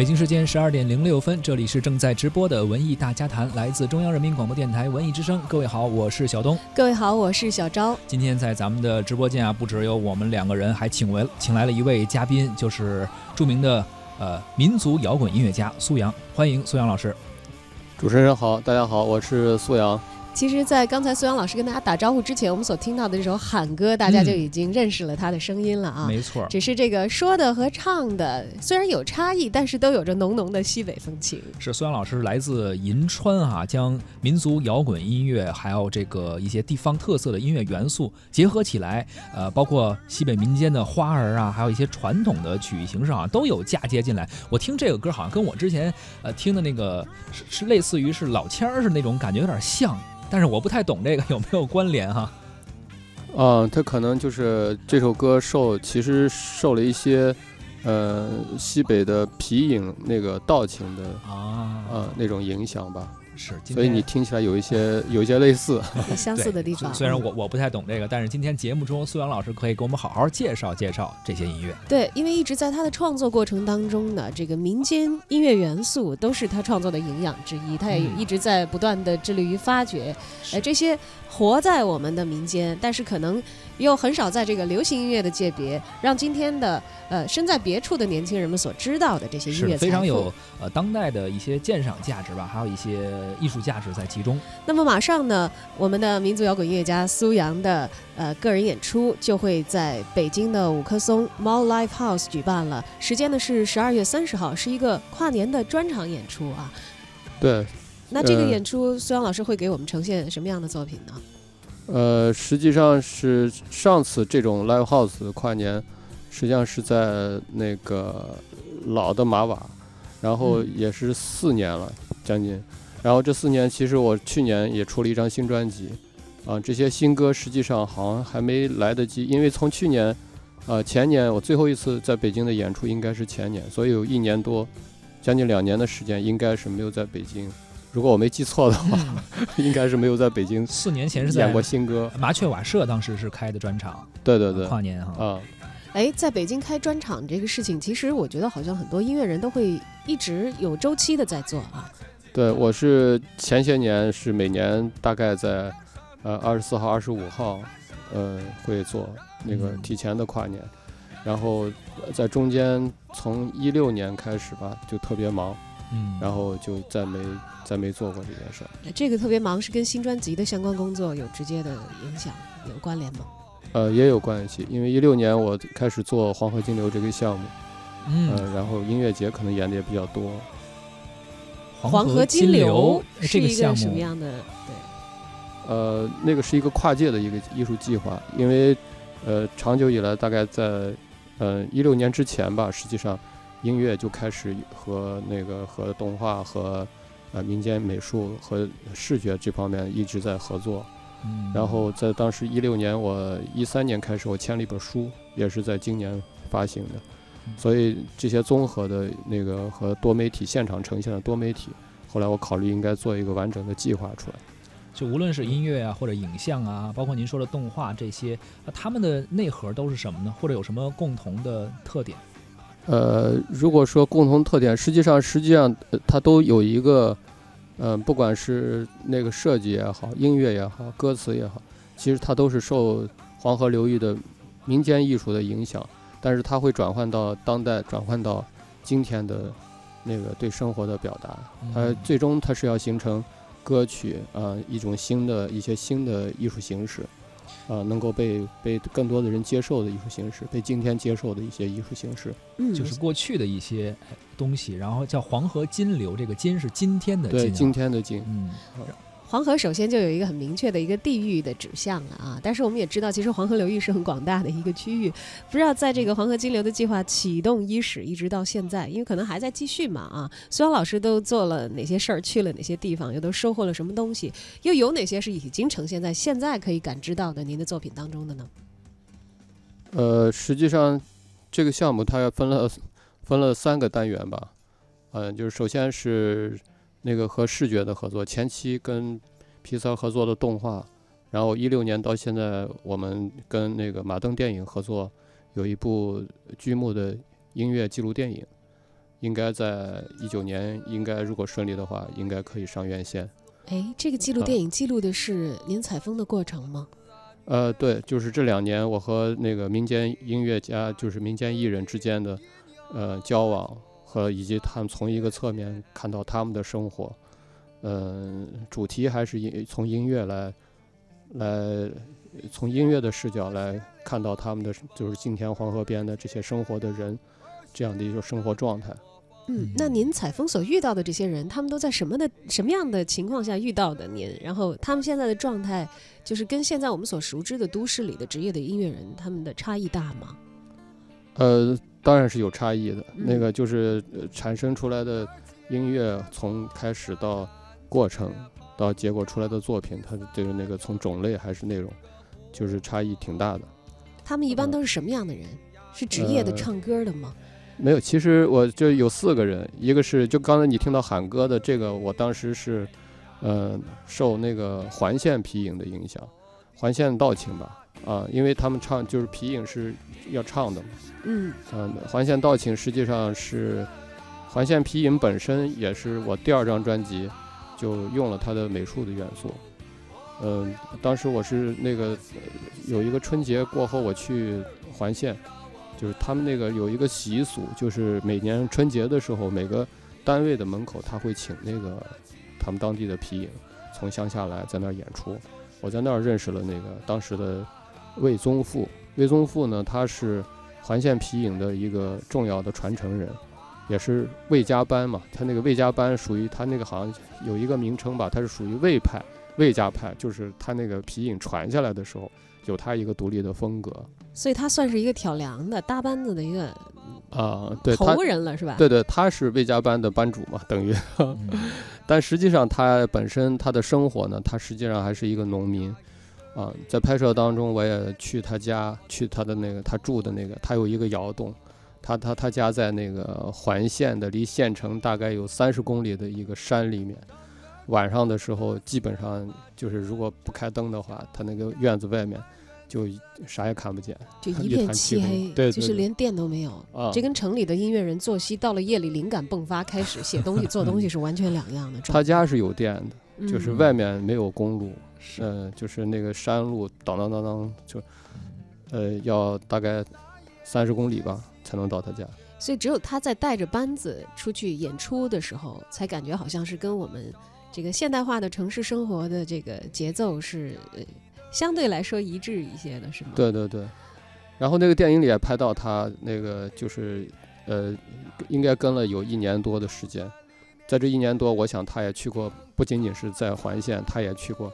北京时间十二点零六分，这里是正在直播的文艺大家谈，来自中央人民广播电台文艺之声。各位好，我是小东。各位好，我是小昭。今天在咱们的直播间啊，不只有我们两个人，还请为请来了一位嘉宾，就是著名的呃民族摇滚音乐家苏阳。欢迎苏阳老师。主持人好，大家好，我是苏阳。其实，在刚才苏阳老师跟大家打招呼之前，我们所听到的这首《喊歌》，大家就已经认识了他的声音了啊。没错，只是这个说的和唱的虽然有差异，但是都有着浓浓的西北风情。是苏阳老师来自银川啊，将民族摇滚音乐还有这个一些地方特色的音乐元素结合起来，呃，包括西北民间的花儿啊，还有一些传统的曲艺形式啊，都有嫁接进来。我听这个歌，好像跟我之前呃听的那个是是类似于是老腔儿是那种感觉有点像。但是我不太懂这个有没有关联哈？啊，他可能就是这首歌受其实受了一些，呃，西北的皮影那个道情的啊那种影响吧。是，所以你听起来有一些有一些类似，相似的地方。虽然我我不太懂这个，但是今天节目中苏阳老师可以给我们好好介绍介绍这些音乐。对，因为一直在他的创作过程当中呢，这个民间音乐元素都是他创作的营养之一。他也一直在不断的致力于发掘，呃，这些活在我们的民间，但是可能。又很少在这个流行音乐的界别，让今天的呃身在别处的年轻人们所知道的这些音乐，非常有呃当代的一些鉴赏价值吧，还有一些艺术价值在其中。那么马上呢，我们的民族摇滚音乐家苏阳的呃个人演出就会在北京的五棵松猫 Live House 举办了，时间呢是十二月三十号，是一个跨年的专场演出啊。对。那这个演出，苏阳老师会给我们呈现什么样的作品呢？呃，实际上是上次这种 live house 跨年，实际上是在那个老的马瓦，然后也是四年了将近，然后这四年其实我去年也出了一张新专辑，啊，这些新歌实际上好像还没来得及，因为从去年，呃前年我最后一次在北京的演出应该是前年，所以有一年多，将近两年的时间应该是没有在北京。如果我没记错的话，应该是没有在北京。四年前是在演过新歌，麻雀瓦舍当时是开的专场。对对对，跨年哈。啊，哎，在北京开专场这个事情，其实我觉得好像很多音乐人都会一直有周期的在做啊。对，我是前些年是每年大概在呃二十四号、二十五号，呃会做那个提前的跨年，然后在中间从一六年开始吧，就特别忙。嗯，然后就再没再没做过这件事儿。这个特别忙，是跟新专辑的相关工作有直接的影响，有关联吗？呃，也有关系，因为一六年我开始做黄河金流这个项目，嗯，然后音乐节可能演的也比较多。黄河金流是一个什么样的？对，呃，那个是一个跨界的一个艺术计划，因为呃，长久以来，大概在呃一六年之前吧，实际上。音乐就开始和那个和动画和呃民间美术和视觉这方面一直在合作，然后在当时一六年，我一三年开始我签了一本书，也是在今年发行的，所以这些综合的那个和多媒体现场呈现的多媒体，后来我考虑应该做一个完整的计划出来。就无论是音乐啊或者影像啊，包括您说的动画这些，那他们的内核都是什么呢？或者有什么共同的特点？呃，如果说共同特点，实际上实际上它都有一个，嗯，不管是那个设计也好，音乐也好，歌词也好，其实它都是受黄河流域的民间艺术的影响，但是它会转换到当代，转换到今天的那个对生活的表达，它最终它是要形成歌曲啊一种新的一些新的艺术形式。啊，能够被被更多的人接受的艺术形式，被今天接受的一些艺术形式，嗯，就是过去的一些东西，然后叫黄河金流，这个金是今天的金，对，今天的金，嗯。黄河首先就有一个很明确的一个地域的指向了啊，但是我们也知道，其实黄河流域是很广大的一个区域。不知道在这个黄河金流的计划启动伊始，一直到现在，因为可能还在继续嘛啊。苏阳老师都做了哪些事儿，去了哪些地方，又都收获了什么东西，又有哪些是已经呈现在现在可以感知到的您的作品当中的呢？呃，实际上这个项目它要分了分了三个单元吧，嗯，就是首先是。那个和视觉的合作，前期跟皮萨合作的动画，然后一六年到现在，我们跟那个马登电影合作，有一部剧目的音乐记录电影，应该在一九年，应该如果顺利的话，应该可以上院线。哎，这个记录电影记录的是您采风的过程吗？呃，对，就是这两年我和那个民间音乐家，就是民间艺人之间的呃交往和以及他们从一个侧面看到他们的生活，嗯、主题还是音从音乐来来从音乐的视角来看到他们的就是今天黄河边的这些生活的人这样的一种生活状态。嗯，那您采风所遇到的这些人，他们都在什么的什么样的情况下遇到的您？然后他们现在的状态，就是跟现在我们所熟知的都市里的职业的音乐人，他们的差异大吗？呃，当然是有差异的。嗯那个就是、呃产生出来的音乐，从开始到过程到结果出来的作品，它的这个那个从种类还是内容，就是差异挺大的。他们一般都是什么样的人？是职业的呃唱歌的吗？没有，其实我就有四个人，一个是就刚才你听到喊歌的这个，我当时是，呃，受那个环线皮影的影响，环线道情吧，啊，因为他们唱就是皮影是要唱的嘛。嗯嗯，环线道情实际上是环线皮影本身也是我第二张专辑就用了它的美术的元素。嗯，当时我是那个呃有一个春节过后我去环线，就是他们那个有一个习俗，就是每年春节的时候，每个单位的门口他会请那个他们当地的皮影从乡下来在那儿演出。我在那儿认识了那个当时的魏宗富，魏宗富呢他是环线皮影的一个重要的传承人，也是魏家班嘛。他那个魏家班属于他那个好像有一个名称吧，他是属于魏派、魏家派，就是他那个皮影传下来的时候，有他一个独立的风格所以他算是一个挑梁的搭班子的一个啊、对他头，人了，是吧？对对，他是魏家班的班主嘛，等于。嗯 但实际上他本身他的生活呢，他实际上还是一个农民，啊，在拍摄当中我也去他家，去他的那个他住的那个，他有一个窑洞，他他他家在那个环县的离县城大概有三十公里的一个山里面，晚上的时候基本上就是如果不开灯的话，他那个院子外面就啥也看不见就一片漆漆黑，对对对就是连电都没有。啊这。跟城里的音乐人作息到了夜里灵感迸发，开始写东西、做东西是完全两样的。他家是有电的，就是嗯外面没有公路，是嗯、就是那个山路，当当当当，就，呃，要大概三十公里吧才能到他家。所以只有他在带着班子出去演出的时候，才感觉好像是跟我们这个现代化的城市生活的这个节奏是呃相对来说一致一些的，是吗？，对对对，然后那个电影里也拍到他那个就是，呃，应该跟了有一年多的时间，在这一年多，我想他也去过，不仅仅是在环线，他也去过，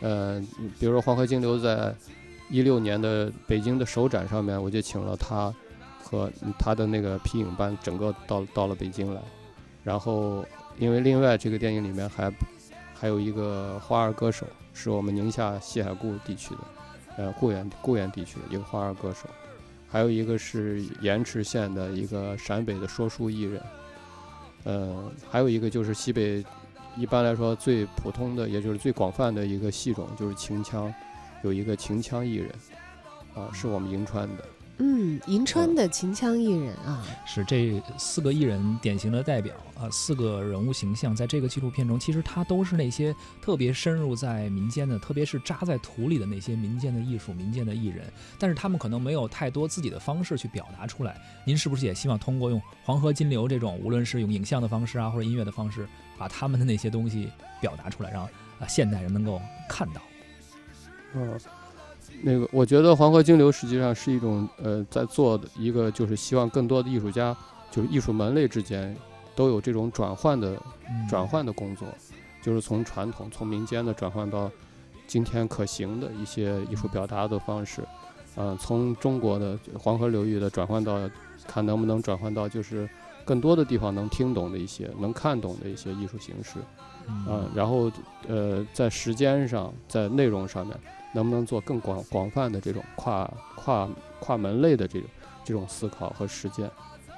呃，比如说黄河金流在一六年的北京的首展上面，我就请了他和他的那个皮影班整个到到了北京来，然后因为另外这个电影里面还还有一个花儿歌手，是我们宁夏西海固地区的。呃固原固原地区的一个花儿歌手，还有一个是盐池县的一个陕北的说书艺人，呃，还有一个就是西北一般来说最普通的，也就是最广泛的一个戏种就是秦腔，有一个秦腔艺人，啊、是我们银川的，嗯，银川的秦腔艺人啊，是这四个艺人典型的代表啊，四个人物形象在这个纪录片中，其实他都是那些特别深入在民间的，特别是扎在土里的那些民间的艺术、民间的艺人，但是他们可能没有太多自己的方式去表达出来。您是不是也希望通过用《黄河金流》这种，无论是用影像的方式啊，或者音乐的方式，把他们的那些东西表达出来，让啊现代人能够看到？嗯、那个我觉得黄河金流实际上是一种呃在做的一个就是希望更多的艺术家就是艺术门类之间都有这种转换的嗯。转换的工作，就是从传统、从民间的转换到今天可行的一些艺术表达的方式，呃，从中国的黄河流域的转换到，看能不能转换到就是更多的地方能听懂的一些、能看懂的一些艺术形式，啊、嗯然后呃，在时间上、在内容上面，能不能做更广广泛的这种跨跨跨门类的这种这种思考和实践，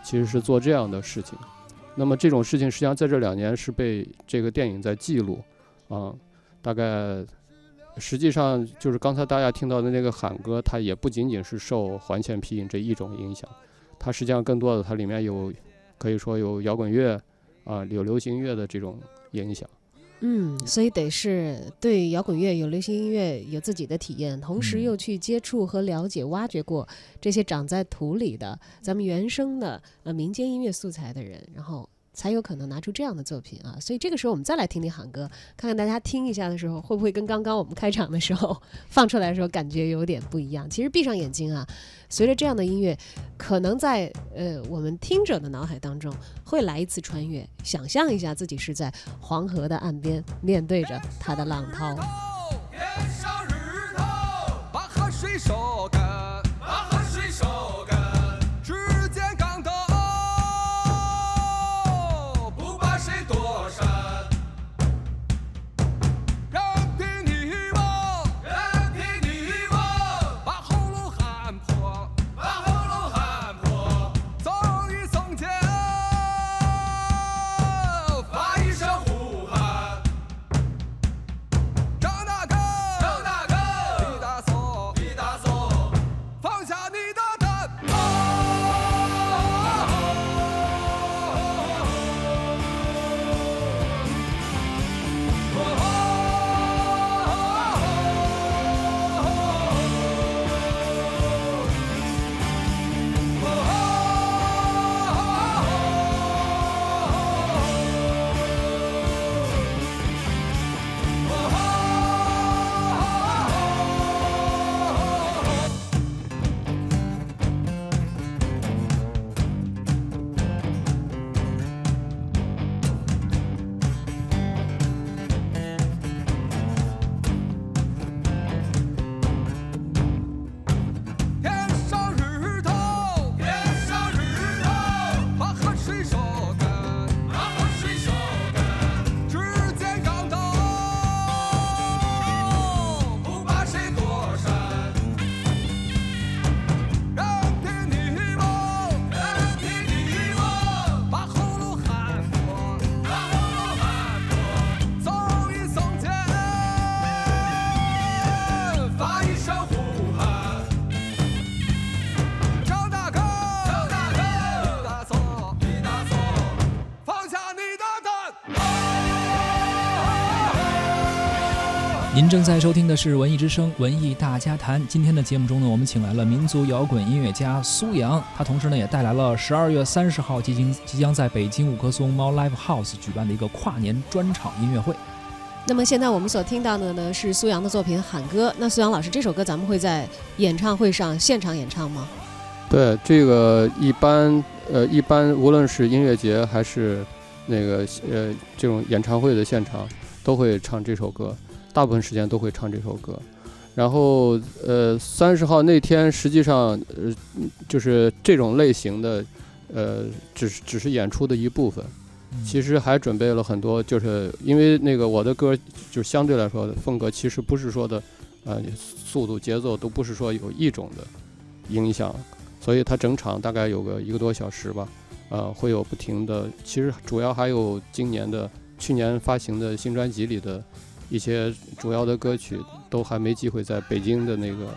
其实是做这样的事情。那么这种事情实际上在这两年是被这个电影在记录，啊，大概实际上就是刚才大家听到的那个喊歌，它也不仅仅是受环线皮影这一种影响，它实际上更多的它里面有可以说有摇滚乐啊，有流行乐的这种影响。嗯，所以得是对摇滚乐有流行音乐有自己的体验，同时嗯。又去接触和了解、挖掘过这些长在土里的咱们原生的呃民间音乐素材的人，然后才有可能拿出这样的作品啊。所以这个时候我们再来听听喊歌，看看大家听一下的时候会不会跟刚刚我们开场的时候放出来的时候感觉有点不一样。其实闭上眼睛啊，随着这样的音乐，可能在呃我们听者的脑海当中会来一次穿越，想象一下自己是在黄河的岸边，面对着它的浪涛。上日头，把河水收干，您正在收听的是《文艺之声·文艺大家谈》。今天的节目中呢，我们请来了民族摇滚音乐家苏阳，他同时呢也带来了十二月三十号即将即将在北京五棵松猫 Live House 举办的一个跨年专场音乐会。那么现在我们所听到的呢是苏阳的作品《喊歌》。那苏阳老师，这首歌咱们会在演唱会上现场演唱吗？对，这个一般呃，一般无论是音乐节还是那个呃这种演唱会的现场，都会唱这首歌，大部分时间都会唱这首歌。然后呃，三十号那天实际上呃就是这种类型的呃，只是只是演出的一部分。其实还准备了很多，就是因为那个我的歌就相对来说的风格，其实不是说的，呃，速度节奏都不是说有一种的影响，所以它整场大概有个一个多小时吧，呃，会有不停的，其实主要还有今年的去年发行的新专辑里的一些主要的歌曲，都还没机会在北京的那个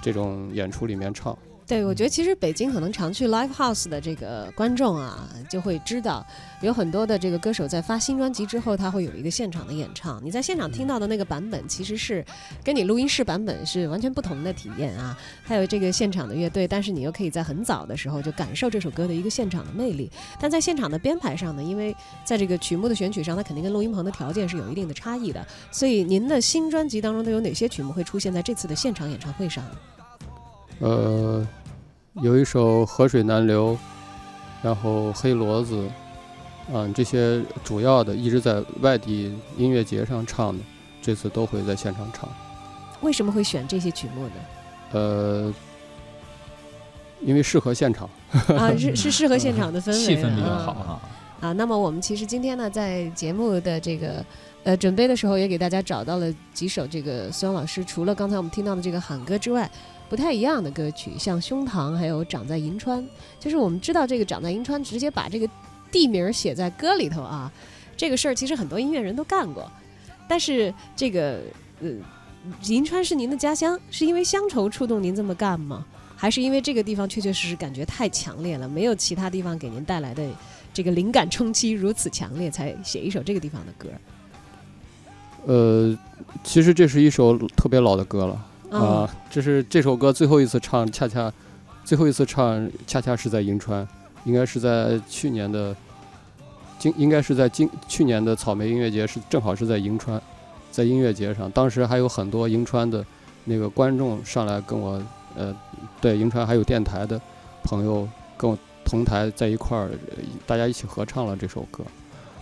这种演出里面唱。对，我觉得其实北京可能常去 live house 的这个观众啊，就会知道有很多的这个歌手在发新专辑之后，他会有一个现场的演唱。你在现场听到的那个版本，其实是跟你录音室版本是完全不同的体验啊。还有这个现场的乐队，但是你又可以在很早的时候就感受这首歌的一个现场的魅力。但在现场的编排上呢，因为在这个曲目的选取上，它肯定跟录音棚的条件是有一定的差异的。所以您的新专辑当中都有哪些曲目会出现在这次的现场演唱会上呢？呃，有一首《河水难流》，然后《黑骡子》，嗯，这些主要的一直在外地音乐节上唱的，这次都会在现场唱。为什么会选这些曲目呢？呃，因为适合现场。啊，是是适合现场的氛围的，气氛比较啊好哈。啊。那么我们其实今天呢，在节目的这个呃准备的时候，也给大家找到了几首这个苏阳老师除了刚才我们听到的这个喊歌之外，不太一样的歌曲，像《胸膛》还有《长在银川》。就是我们知道这个《长在银川》，直接把这个地名写在歌里头啊，这个事儿其实很多音乐人都干过。但是这个呃，银川是您的家乡，是因为乡愁触动您这么干吗？还是因为这个地方确确实实感觉太强烈了，没有其他地方给您带来的这个灵感冲击如此强烈，才写一首这个地方的歌？呃，其实这是一首特别老的歌了啊、这是这首歌最后一次唱，恰恰最后一次唱，恰恰是在银川，应该是在去年的，今应该是在今去年的草莓音乐节，是正好是在银川，在音乐节上，当时还有很多银川的那个观众上来跟我，呃，对银川还有电台的朋友跟我同台在一块儿，大家一起合唱了这首歌。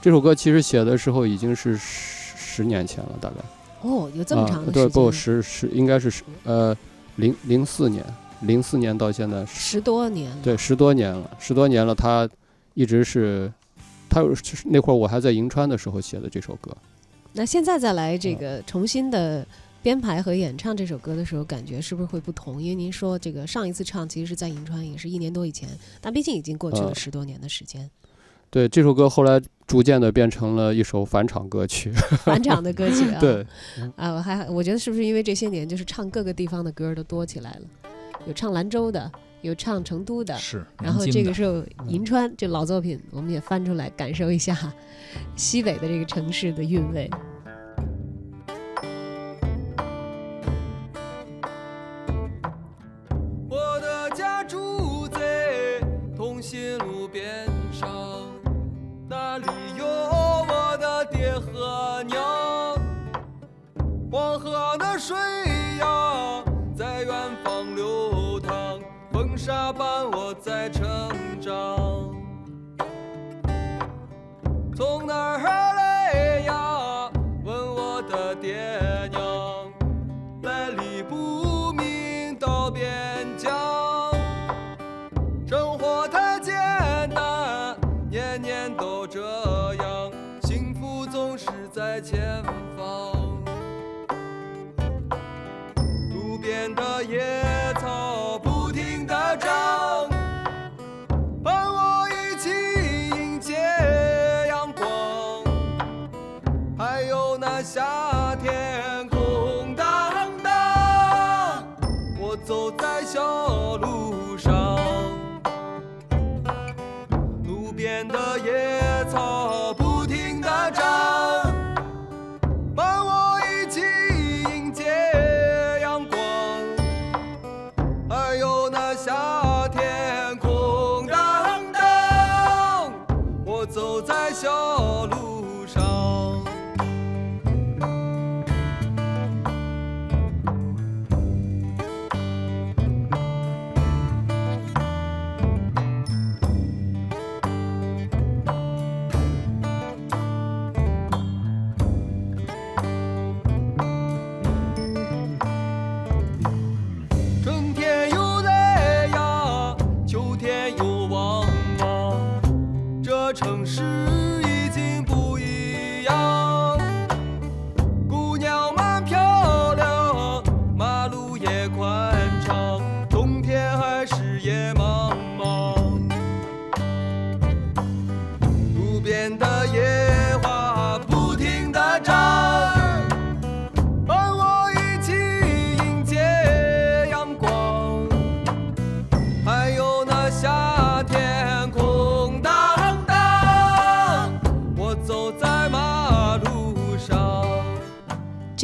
这首歌其实写的时候已经是十十年前了，大概。哦，有这么长啊、对，的时不，十十应该是十呃零零四年，零四年到现在十十多年了。对十多年了，十多年了，他一直是他那会儿我还在银川的时候写的这首歌，那现在再来嗯这个重新的编排和演唱这首歌的时候，感觉是不是会不同？因为您说这个上一次唱其实是在银川，也是一年多以前，但毕竟已经过去了呃十多年的时间。对这首歌后来逐渐的变成了一首返场歌曲，返场的歌曲啊，对，啊，我还我觉得是不是因为这些年就是唱各个地方的歌都多起来了，有唱兰州的，有唱成都的，是，然后这个时候银川这老作品，我们也翻出来感受一下西北的这个城市的韵味。沙伴我在成长。从哪边的野草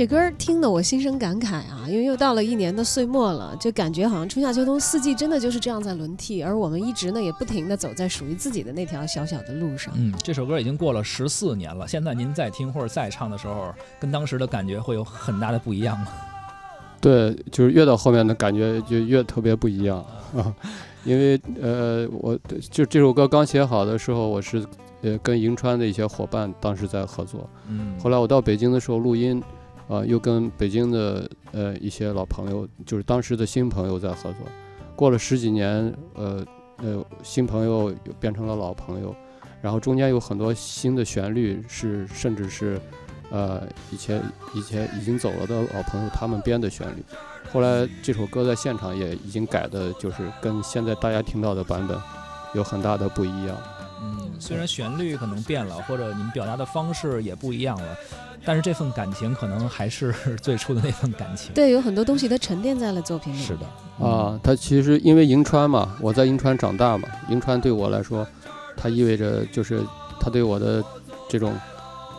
这歌听得我心生感慨啊，因为又到了一年的岁末了，就感觉好像春夏秋冬四季真的就是这样在轮替，而我们一直呢也不停地走在属于自己的那条小小的路上。嗯，这首歌已经过了十四年了，现在您再听或者再唱的时候，跟当时的感觉会有很大的不一样吗？对，就是越到后面的感觉就越特别不一样啊，因为呃，我就这首歌刚写好的时候，我是呃跟银川的一些伙伴当时在合作，嗯，后来我到北京的时候录音，啊、又跟北京的呃一些老朋友，就是当时的新朋友在合作。过了十几年，呃呃，新朋友又变成了老朋友，然后中间有很多新的旋律是，甚至是呃以前以前已经走了的老朋友他们编的旋律。后来这首歌在现场也已经改的，就是跟现在大家听到的版本有很大的不一样。嗯，虽然旋律可能变了，或者你们表达的方式也不一样了，但是这份感情可能还是 最初的那份感情。对，有很多东西它沉淀在了作品里。是的，啊，它其实因为银川嘛，我在银川长大嘛，银川对我来说它意味着就是它对我的这种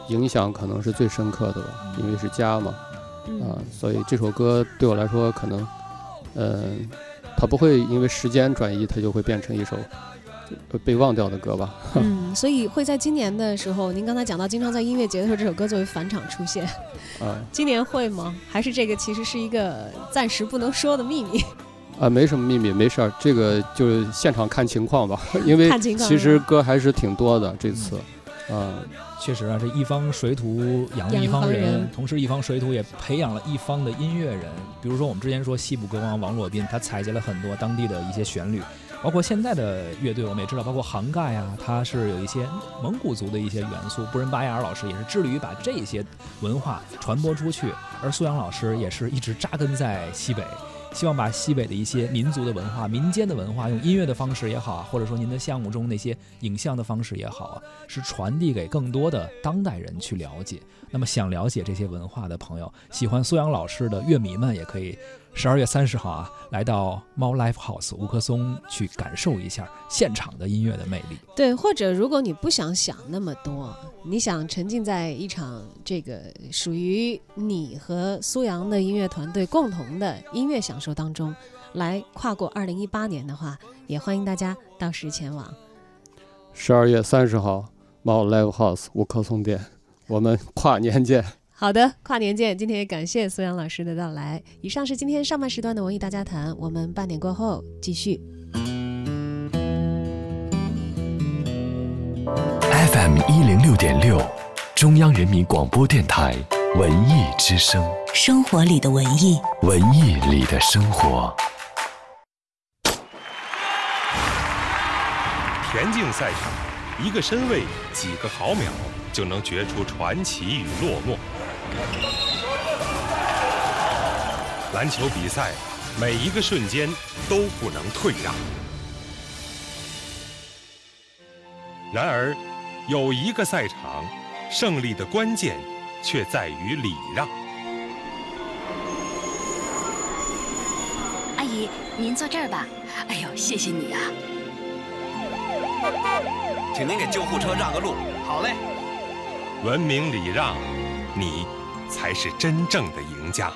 影响可能是最深刻的吧，因为是家嘛，啊嗯，所以这首歌对我来说可能，嗯、它不会因为时间转移，它就会变成一首呃被忘掉的歌吧。嗯，所以会在今年的时候，您刚才讲到，经常在音乐节的时候，这首歌作为返场出现，啊 今年会吗？还是这个其实是一个暂时不能说的秘密？啊，没什么秘密，没事儿，这个就是现场看情况吧，因为看情况其实歌还是挺多的这次，啊，确实啊，这一方水土养一一方人，方人同时一方水土也培养了一方的音乐人。比如说我们之前说西部歌王王洛宾，他采集了很多当地的一些旋律，包括现在的乐队，我们也知道，包括杭盖啊，它是有一些蒙古族的一些元素。布仁巴亚尔老师也是致力于把这些文化传播出去，而苏阳老师也是一直扎根在西北。希望把西北的一些民族的文化、民间的文化，用音乐的方式也好啊，或者说您的项目中那些影像的方式也好啊，是传递给更多的当代人去了解。那么想了解这些文化的朋友，喜欢苏阳老师的乐迷们，也可以十二月三十号啊，来到猫 Live House 吴克松去感受一下现场的音乐的魅力。对，或者如果你不想想那么多，你想沉浸在一场这个属于你和苏阳的音乐团队共同的音乐享受当中，来跨过二零一八年的话，也欢迎大家到时前往。十二月三十号，猫 Live House 吴克松店，我们跨年见。好的，跨年见！今天也感谢苏阳老师的到来。以上是今天上半时段的文艺大家谈，我们半点过后继续。FM 一零六点六，中央人民广播电台文艺之声，生活里的文艺。文艺里的生活。田径赛场，一个身位几个毫秒就能决出传奇与落寞。篮球比赛，每一个瞬间都不能退让。然而，有一个赛场，胜利的关键却在于礼让。阿姨，您坐这儿吧。哎呦，谢谢你啊！请您给救护车让个路。好嘞。文明礼让，你才是真正的赢家。